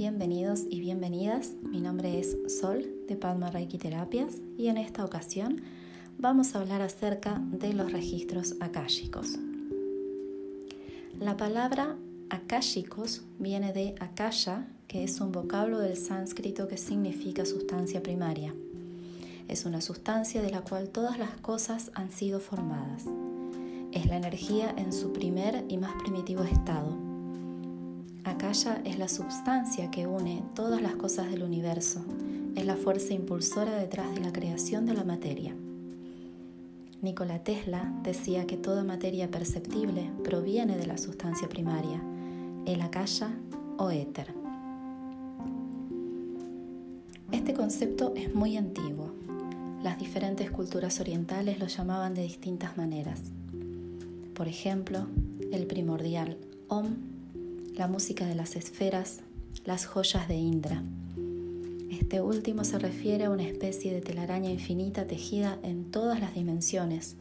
bienvenidos y bienvenidas. Mi nombre es Sol de Padma Reiki Terapias y en esta ocasión vamos a hablar acerca de los registros akáshicos. La palabra akáshicos viene de akasha, que es un vocablo del sánscrito que significa sustancia primaria. Es una sustancia de la cual todas las cosas han sido formadas. Es la energía en su primer y más primitivo estado Akasha es la substancia que une todas las cosas del universo, es la fuerza impulsora detrás de la creación de la materia. Nikola Tesla decía que toda materia perceptible proviene de la sustancia primaria, el Akasha o éter. Este concepto es muy antiguo. Las diferentes culturas orientales lo llamaban de distintas maneras. Por ejemplo, el primordial Om la música de las esferas, las joyas de Indra. Este último se refiere a una especie de telaraña infinita tejida en todas las dimensiones,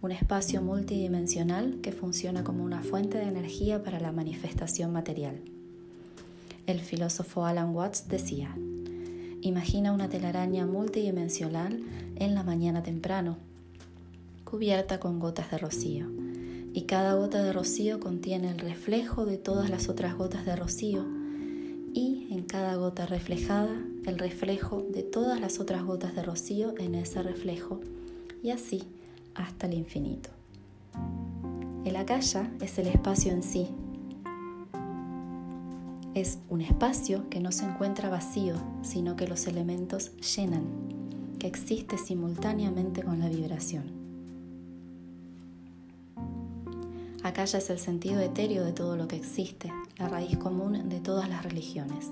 un espacio multidimensional que funciona como una fuente de energía para la manifestación material. El filósofo Alan Watts decía, imagina una telaraña multidimensional en la mañana temprano, cubierta con gotas de rocío y cada gota de rocío contiene el reflejo de todas las otras gotas de rocío y en cada gota reflejada el reflejo de todas las otras gotas de rocío en ese reflejo y así hasta el infinito. El akasha es el espacio en sí. Es un espacio que no se encuentra vacío, sino que los elementos llenan, que existe simultáneamente con la vibración. Akasha es el sentido etéreo de todo lo que existe, la raíz común de todas las religiones.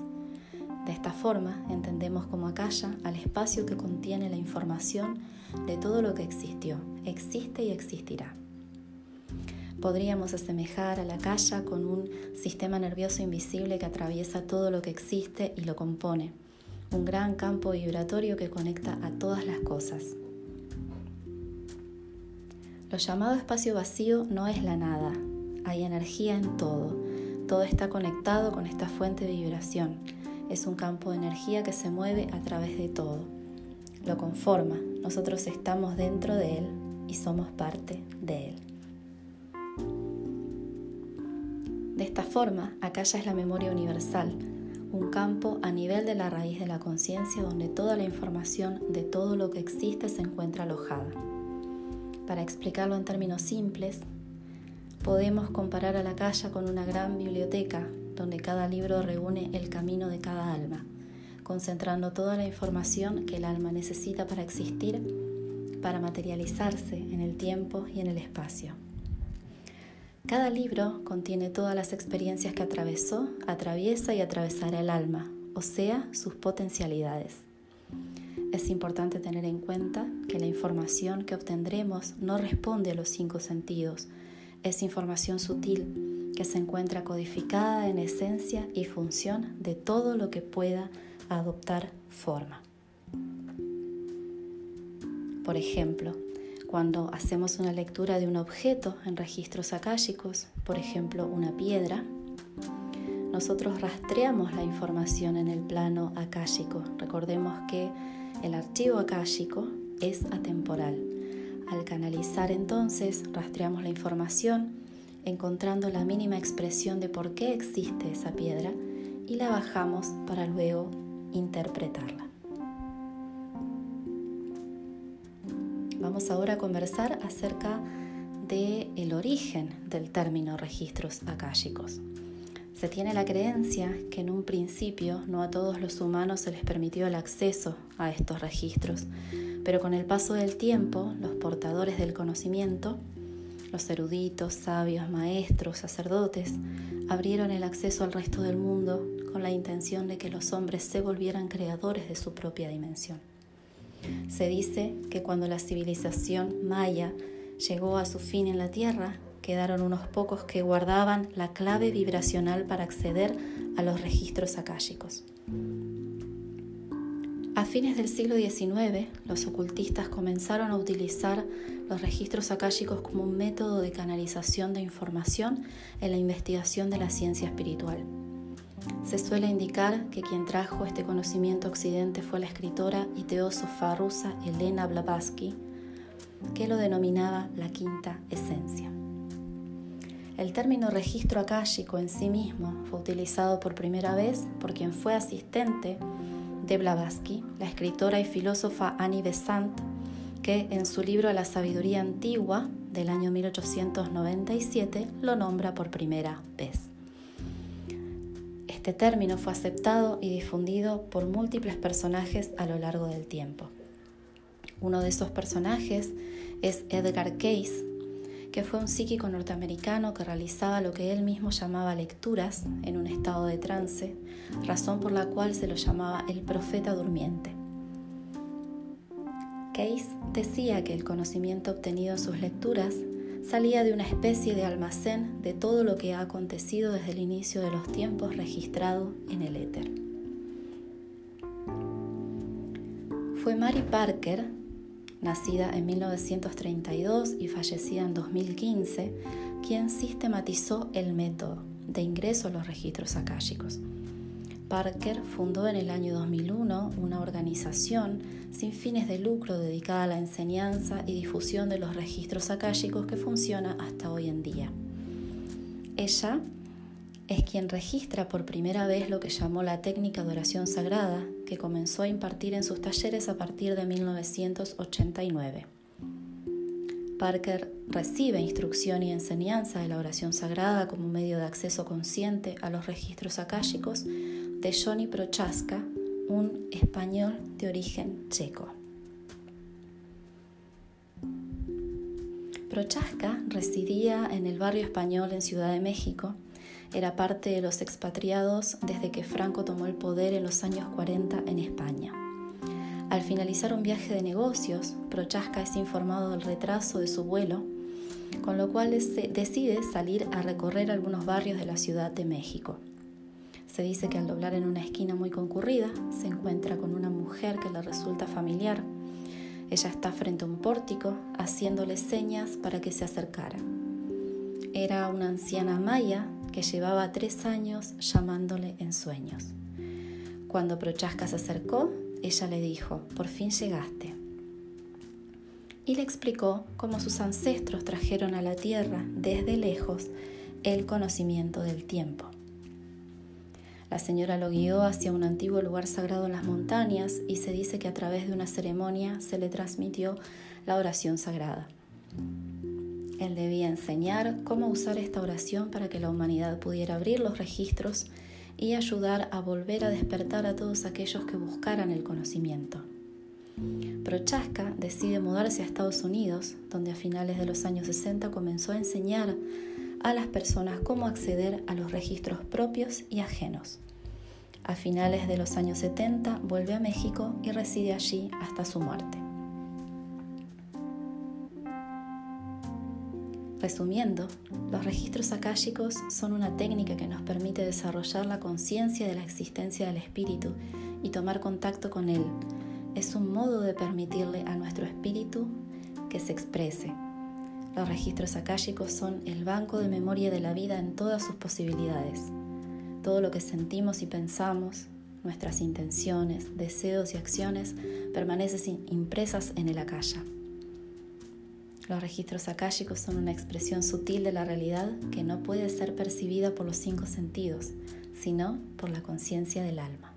De esta forma entendemos como Akasha al espacio que contiene la información de todo lo que existió, existe y existirá. Podríamos asemejar a la Akasha con un sistema nervioso invisible que atraviesa todo lo que existe y lo compone, un gran campo vibratorio que conecta a todas las cosas. Lo llamado espacio vacío no es la nada, hay energía en todo, todo está conectado con esta fuente de vibración, es un campo de energía que se mueve a través de todo, lo conforma, nosotros estamos dentro de él y somos parte de él. De esta forma, acá ya es la memoria universal, un campo a nivel de la raíz de la conciencia donde toda la información de todo lo que existe se encuentra alojada. Para explicarlo en términos simples, podemos comparar a la calle con una gran biblioteca donde cada libro reúne el camino de cada alma, concentrando toda la información que el alma necesita para existir, para materializarse en el tiempo y en el espacio. Cada libro contiene todas las experiencias que atravesó, atraviesa y atravesará el alma, o sea, sus potencialidades. Es importante tener en cuenta que la información que obtendremos no responde a los cinco sentidos. Es información sutil que se encuentra codificada en esencia y función de todo lo que pueda adoptar forma. Por ejemplo, cuando hacemos una lectura de un objeto en registros akáshicos, por ejemplo una piedra, nosotros rastreamos la información en el plano akáshico. Recordemos que el archivo akáshico es atemporal. Al canalizar entonces rastreamos la información encontrando la mínima expresión de por qué existe esa piedra y la bajamos para luego interpretarla. Vamos ahora a conversar acerca del el origen del término registros akáshicos. Se tiene la creencia que en un principio no a todos los humanos se les permitió el acceso a estos registros, pero con el paso del tiempo los portadores del conocimiento, los eruditos, sabios, maestros, sacerdotes, abrieron el acceso al resto del mundo con la intención de que los hombres se volvieran creadores de su propia dimensión. Se dice que cuando la civilización maya llegó a su fin en la Tierra, quedaron unos pocos que guardaban la clave vibracional para acceder a los registros akáshicos. A fines del siglo XIX, los ocultistas comenzaron a utilizar los registros akáshicos como un método de canalización de información en la investigación de la ciencia espiritual. Se suele indicar que quien trajo este conocimiento a Occidente fue la escritora y teósofa rusa Elena Blavatsky, que lo denominaba la quinta esencia. El término registro akáshico en sí mismo fue utilizado por primera vez por quien fue asistente de Blavatsky, la escritora y filósofa Annie Besant, que en su libro La sabiduría antigua del año 1897 lo nombra por primera vez. Este término fue aceptado y difundido por múltiples personajes a lo largo del tiempo. Uno de esos personajes es Edgar Cayce, que fue un psíquico norteamericano que realizaba lo que él mismo llamaba lecturas en un estado de trance, razón por la cual se lo llamaba el profeta durmiente. Case decía que el conocimiento obtenido en sus lecturas salía de una especie de almacén de todo lo que ha acontecido desde el inicio de los tiempos registrado en el éter. Fue Mary Parker, nacida en 1932 y fallecida en 2015, quien sistematizó el método de ingreso a los registros akáshicos. Parker fundó en el año 2001 una organización sin fines de lucro dedicada a la enseñanza y difusión de los registros akáshicos que funciona hasta hoy en día. Ella es quien registra por primera vez lo que llamó la técnica de oración sagrada, que comenzó a impartir en sus talleres a partir de 1989. Parker recibe instrucción y enseñanza de la oración sagrada como medio de acceso consciente a los registros akáshicos de Johnny Prochaska, un español de origen checo. Prochaska residía en el barrio español en Ciudad de México era parte de los expatriados desde que Franco tomó el poder en los años 40 en España. Al finalizar un viaje de negocios, Prochaska es informado del retraso de su vuelo, con lo cual decide salir a recorrer algunos barrios de la Ciudad de México. Se dice que al doblar en una esquina muy concurrida, se encuentra con una mujer que le resulta familiar. Ella está frente a un pórtico, haciéndole señas para que se acercara. Era una anciana maya que llevaba tres años llamándole en sueños. Cuando Prochaska se acercó, ella le dijo, por fin llegaste. Y le explicó cómo sus ancestros trajeron a la tierra desde lejos el conocimiento del tiempo. La señora lo guió hacia un antiguo lugar sagrado en las montañas y se dice que a través de una ceremonia se le transmitió la oración sagrada. Él debía enseñar cómo usar esta oración para que la humanidad pudiera abrir los registros y ayudar a volver a despertar a todos aquellos que buscaran el conocimiento. Prochaska decide mudarse a Estados Unidos, donde a finales de los años 60 comenzó a enseñar a las personas cómo acceder a los registros propios y ajenos. A finales de los años 70 vuelve a México y reside allí hasta su muerte. Resumiendo, los registros akáshicos son una técnica que nos permite desarrollar la conciencia de la existencia del espíritu y tomar contacto con él. Es un modo de permitirle a nuestro espíritu que se exprese. Los registros akáshicos son el banco de memoria de la vida en todas sus posibilidades. Todo lo que sentimos y pensamos, nuestras intenciones, deseos y acciones permanecen impresas en el akasha. Los registros akáshicos son una expresión sutil de la realidad que no puede ser percibida por los cinco sentidos, sino por la conciencia del alma.